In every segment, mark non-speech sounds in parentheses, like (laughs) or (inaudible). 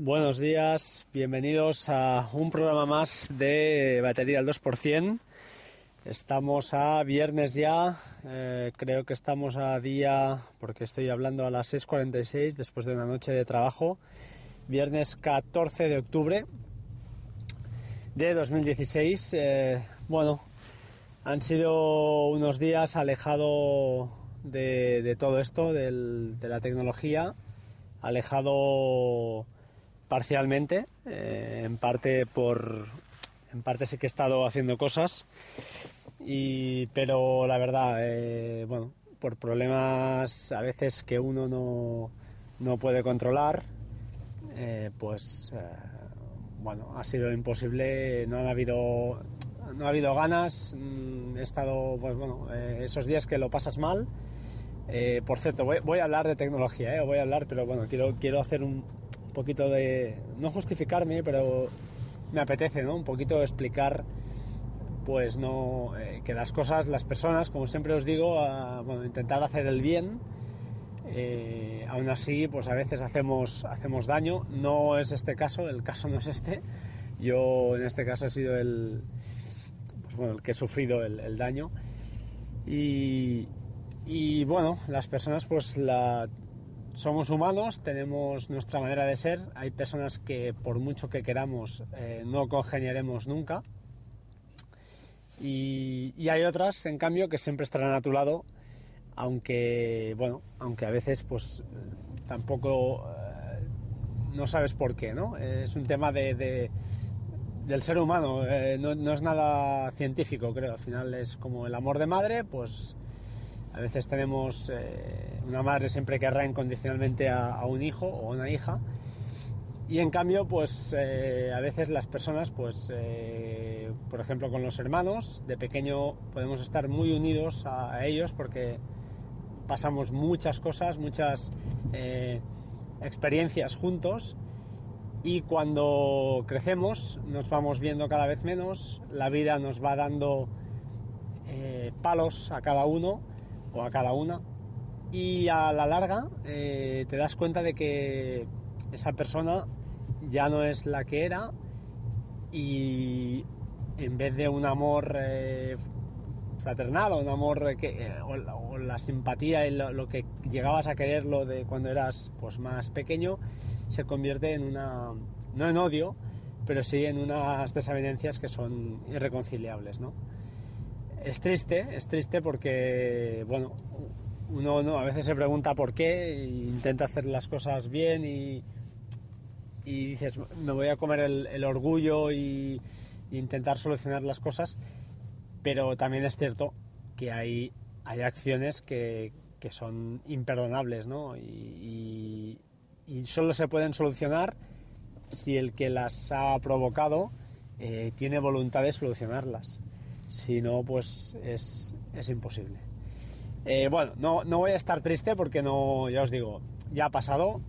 Buenos días, bienvenidos a un programa más de batería al 2%. Estamos a viernes ya, eh, creo que estamos a día, porque estoy hablando a las 6.46 después de una noche de trabajo, viernes 14 de octubre de 2016. Eh, bueno, han sido unos días alejado de, todo esto, de la tecnología, alejado parcialmente, eh, en parte por en parte sí que he estado haciendo cosas y pero la verdad eh, bueno por problemas a veces que uno no, no puede controlar eh, pues bueno ha sido imposible no ha habido no ha habido ganas mm, he estado pues bueno esos días que lo pasas mal por cierto voy, voy, a hablar de tecnología voy a hablar pero bueno quiero quiero hacer un poquito de, no justificarme, pero me apetece, ¿no? Un poquito explicar, pues no, eh, que las cosas, las personas, como siempre os digo, bueno, intentar hacer el bien, eh, aún así, pues a veces hacemos, hacemos daño, no es este caso, el caso no es este, yo en este caso he sido el, pues bueno, el que he sufrido el, el daño. Y, y bueno, las personas pues la somos humanos, tenemos nuestra manera de ser, hay personas que por mucho que queramos eh, no congeniaremos nunca. Y, hay otras, en cambio, que siempre estarán a tu lado, aunque, bueno, aunque a veces pues tampoco eh, no sabes por qué, ¿no? Es un tema de, del ser humano, eh, no, no es nada científico, creo, al final es como el amor de madre, pues a veces tenemos eh, una madre siempre querrá incondicionalmente a, un hijo o una hija. Y en cambio pues eh, a veces las personas pues eh, por ejemplo con los hermanos de pequeño podemos estar muy unidos a, ellos porque pasamos muchas cosas muchas experiencias juntos. Y cuando crecemos nos vamos viendo cada vez menos la vida nos va dando palos a cada uno o a cada una. Y a la larga eh, te das cuenta de que esa persona ya no es la que era y en vez de un amor eh, fraternal o un amor que, eh, o, la, simpatía y lo, que llegabas a quererlo de cuando eras pues más pequeño se convierte en una no en odio pero sí en unas desavenencias que son irreconciliables ¿no? Es triste, es triste porque, bueno, uno a veces se pregunta por qué e intenta hacer las cosas bien y, y dices, me voy a comer el, orgullo y, intentar solucionar las cosas, pero también es cierto que hay, hay acciones que, que son imperdonables, ¿no? Y, y, solo se pueden solucionar si el que las ha provocado eh, tiene voluntad de solucionarlas. Si no, pues es, imposible. Eh, bueno, no, no, voy a estar triste porque no, ya os digo, ya ha pasado.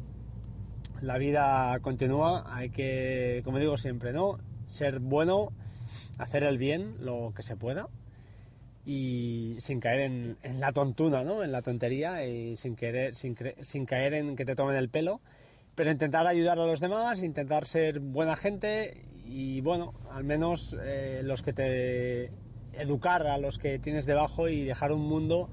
La vida continúa, hay que, como digo siempre, ¿no? Ser bueno, hacer el bien, lo que se pueda. Y sin caer en, la tontuna, ¿no? En la tontería y sin, querer, sin, sin caer en que te tomen el pelo pero intentar ayudar a los demás, intentar ser buena gente y bueno, al menos eh, los que te educar a los que tienes debajo y dejar un mundo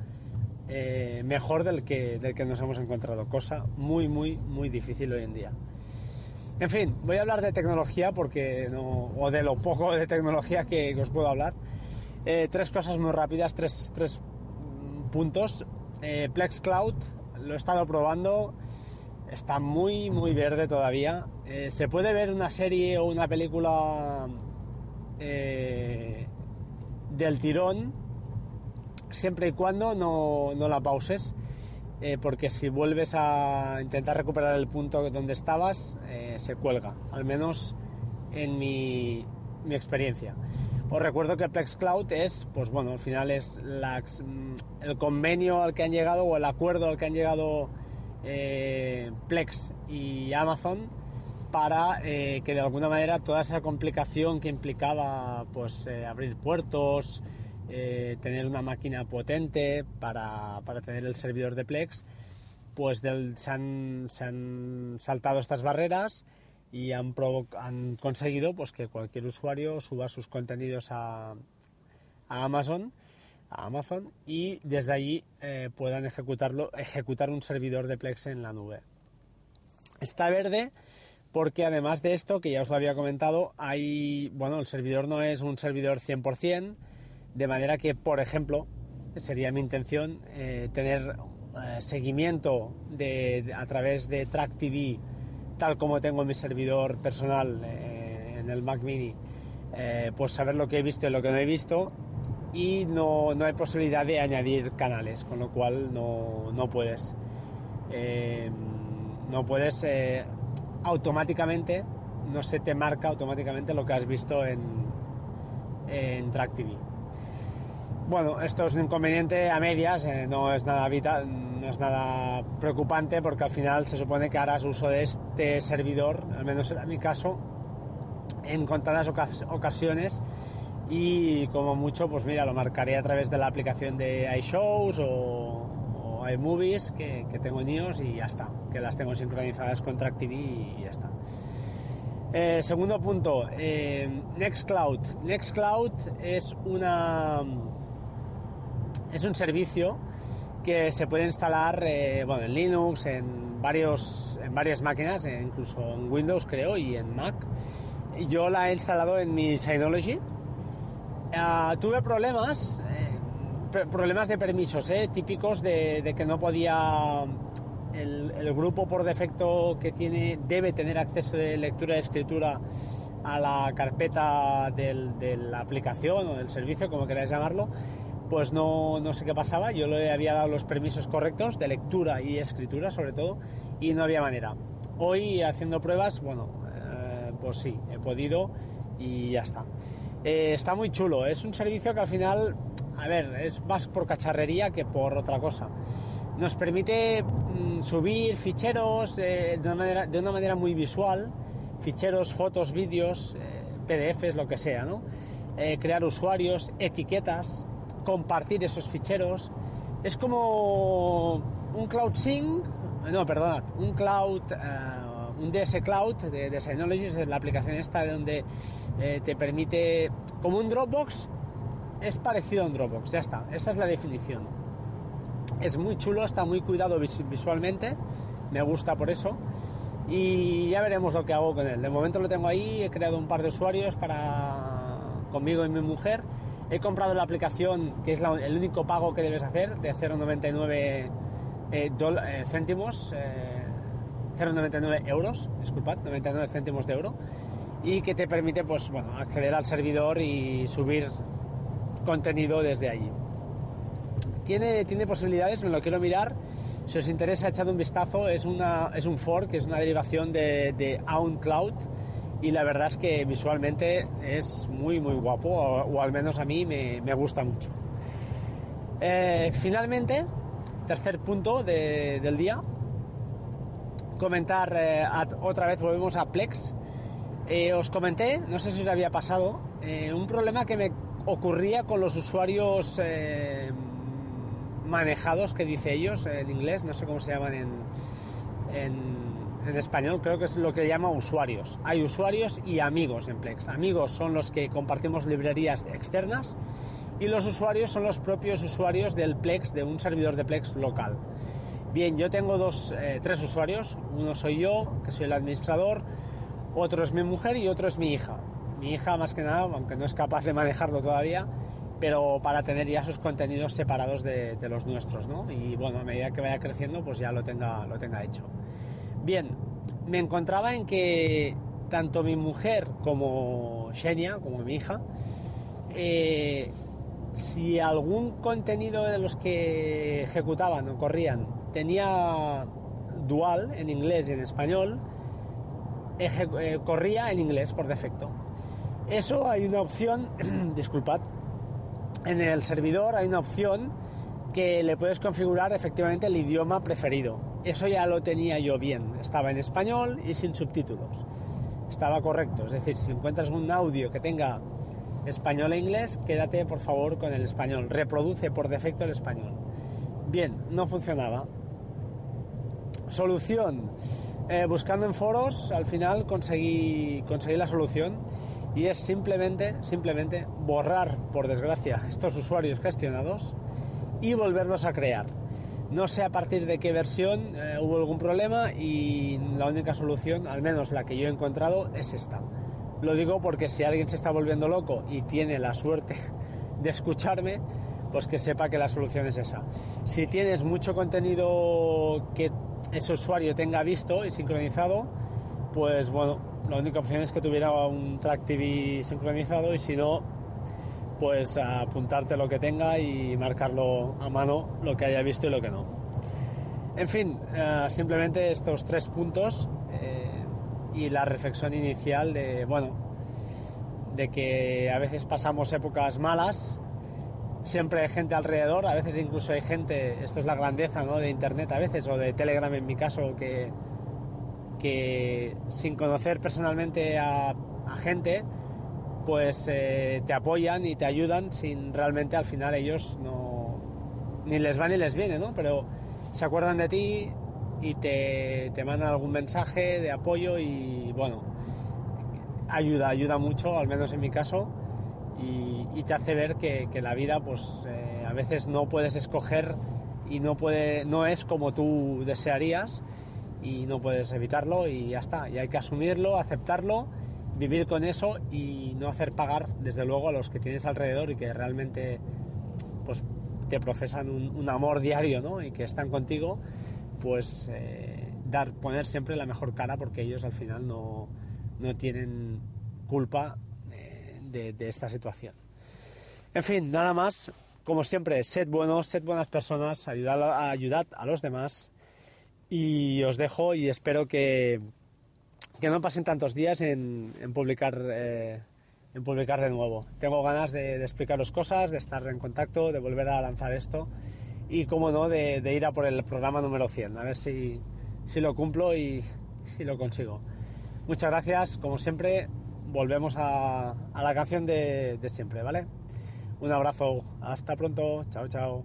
eh, mejor del que, del que nos hemos encontrado, cosa muy, muy, muy difícil hoy en día. En fin, voy a hablar de tecnología porque no, o de lo poco de tecnología que, os puedo hablar. Eh, tres cosas muy rápidas, tres, tres puntos. Eh, Plex Cloud, lo he estado probando, está muy, muy verde todavía. se puede ver una serie o una película del tirón siempre y cuando no, no la pauses eh, porque si vuelves a intentar recuperar el punto donde estabas eh, se cuelga al menos en mi, mi, experiencia. Os recuerdo que Plex Cloud es pues bueno al final es mm, el convenio al que han llegado o el acuerdo al que han llegado eh, Plex y Amazon para eh, que de alguna manera toda esa complicación que implicaba pues eh, abrir puertos, eh, tener una máquina potente para, tener el servidor de Plex, pues se, han, saltado estas barreras y han, han conseguido pues, que cualquier usuario suba sus contenidos a, a Amazon a Amazon y desde allí eh, puedan ejecutarlo, ejecutar un servidor de Plex en la nube. Está verde porque además de esto, que ya os lo había comentado, hay, bueno, el servidor no es un servidor 100%, de manera que, por ejemplo, sería mi intención eh, tener eh, seguimiento de, a través de Track TV, tal como tengo en mi servidor personal en el Mac Mini, pues saber lo que he visto y lo que no he visto y no, no, hay posibilidad de añadir canales, con lo cual no, no puedes. Eh, no puedes eh, automáticamente, no se te marca automáticamente lo que has visto en, en Track TV. Bueno, esto es un inconveniente a medias, eh, no, es nada vital, no es nada preocupante porque al final se supone que harás uso de este servidor, al menos en mi caso, en contadas ocasiones y como mucho, pues mira, lo marcaré a través de la aplicación de iShows o, o iMovies que, que, tengo en iOS y ya está, que las tengo sincronizadas con Track TV y ya está. Eh, segundo punto, eh, Nextcloud. Nextcloud es una es un servicio que se puede instalar eh, bueno, en Linux, en, varios, en varias máquinas, incluso en Windows creo y en Mac. Yo la he instalado en mi Synology, Ah, tuve problemas, problemas de permisos, eh, típicos de, que no podía el, grupo por defecto que tiene debe tener acceso de lectura y escritura a la carpeta de la aplicación o del servicio, como queráis llamarlo, pues no, no, sé qué pasaba. Yo le había dado los permisos correctos de lectura y escritura, sobre todo, y no había manera. Hoy, haciendo pruebas, bueno, eh, pues sí, he podido y ya está. Eh, está muy chulo. Es un servicio que al final, a ver, es más por cacharrería que por otra cosa. Nos permite mm, subir ficheros eh, de, una manera, muy visual, ficheros, fotos, vídeos, eh, PDFs, lo que sea, ¿no? crear usuarios, etiquetas, compartir esos ficheros. Es como un Cloud Sync, no, perdonad, un Cloud un DS Cloud de, de Synology, es la aplicación esta donde eh, te permite, como un Dropbox, es parecido a un Dropbox, ya está, esta es la definición. Es muy chulo, está muy cuidado visualmente, me gusta por eso y ya veremos lo que hago con él. De momento lo tengo ahí, he creado un par de usuarios para conmigo y mi mujer. He comprado la aplicación que es el único pago que debes hacer de 0,99 eh, eh, céntimos. 0,99 euros, disculpad, 99 céntimos de euro, y que te permite pues, bueno, acceder al servidor y subir contenido desde allí. Tiene, tiene posibilidades, me lo quiero mirar. Si os interesa, echad un vistazo. Es, una, es un fork, es una derivación de, de Cloud y la verdad es que visualmente es muy, muy guapo, o, al menos a mí me, me gusta mucho. Eh, finalmente, tercer punto de, del día, comentar eh, otra vez, volvemos a Plex. Eh, os comenté, no sé si os había pasado, un problema que me ocurría con los usuarios manejados, que dice ellos en inglés, no sé cómo se llaman en, en, español, creo que es lo que llama usuarios. Hay usuarios y amigos en Plex. Amigos son los que compartimos librerías externas y los usuarios son los propios usuarios del Plex, de un servidor de Plex local. Bien, yo tengo dos, eh, tres usuarios. Uno soy yo, que soy el administrador, otro es mi mujer y otro es mi hija. Mi hija más que nada, aunque no es capaz de manejarlo todavía, pero para tener ya sus contenidos separados de, los nuestros, ¿no? Y bueno, a medida que vaya creciendo, pues ya lo tenga, lo tenga hecho. Bien, me encontraba en que tanto mi mujer como Xenia, como mi hija, eh, si algún contenido de los que ejecutaban o corrían tenía dual en inglés y en español, eh, corría en inglés por defecto. Eso hay una opción, (clears throat) disculpad, en el servidor hay una opción que le puedes configurar efectivamente el idioma preferido. Eso ya lo tenía yo bien, estaba en español y sin subtítulos. Estaba correcto, es decir, si encuentras un audio que tenga español e inglés, quédate por favor con el español, reproduce por defecto el español. Bien, no funcionaba. Solución. Eh, buscando en foros, al final conseguí, conseguí la solución y es simplemente, simplemente borrar, por desgracia, estos usuarios gestionados y volverlos a crear. No sé a partir de qué versión eh, hubo algún problema y la única solución, al menos la que yo he encontrado, es esta. Lo digo porque si alguien se está volviendo loco y tiene la suerte (laughs) de escucharme, pues que sepa que la solución es esa. Si tienes mucho contenido que ese usuario tenga visto y sincronizado, pues bueno, la única opción es que tuviera un Track TV sincronizado y si no, pues apuntarte lo que tenga y marcarlo a mano lo que haya visto y lo que no. En fin, eh, simplemente estos tres puntos eh, y la reflexión inicial de, bueno, de que a veces pasamos épocas malas, siempre hay gente alrededor, a veces incluso hay gente, esto es la grandeza ¿no? de Internet a veces, o de Telegram en mi caso, que, que sin conocer personalmente a, gente, pues eh, te apoyan y te ayudan sin realmente al final ellos no ni les va ni les viene, ¿no? Pero se acuerdan de ti y te, te mandan algún mensaje de apoyo y bueno, ayuda, ayuda mucho, al menos en mi caso, y, te hace ver que, la vida pues eh, a veces no puedes escoger y no, puede, no es como tú desearías y no puedes evitarlo y ya está, y hay que asumirlo, aceptarlo vivir con eso y no hacer pagar, desde luego, a los que tienes alrededor y que realmente pues, te profesan un, amor diario ¿no? y que están contigo, pues eh, dar, poner siempre la mejor cara porque ellos al final no, no tienen culpa eh, de, esta situación. En fin, nada más. Como siempre, sed buenos, sed buenas personas, ayudad, ayudad a los demás y os dejo y espero que, que no pasen tantos días en, publicar eh, en publicar de nuevo. Tengo ganas de, explicaros cosas, de estar en contacto, de volver a lanzar esto y, como no, de, ir a por el programa número 100, a ver si, lo cumplo y, si lo consigo. Muchas gracias, como siempre, volvemos a, a la canción de, de siempre, ¿vale? Un abrazo, hasta pronto, chao, chao.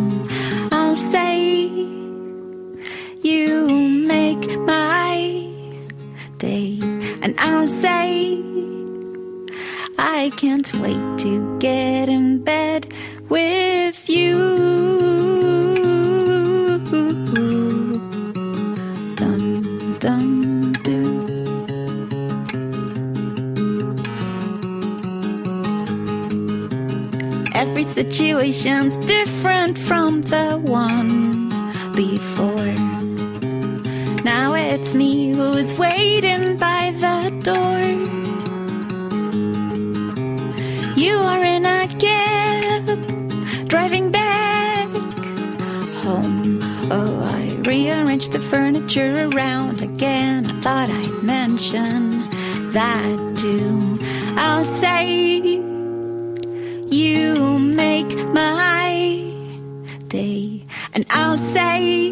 Say, I can't wait to get in bed with you. Dun, dun, do. Every situation's different from the one before. Now it's me who's waiting by the door. You are in a cab, driving back home. Oh, I rearranged the furniture around again. I thought I'd mention that too. I'll say, You make my day, and I'll say,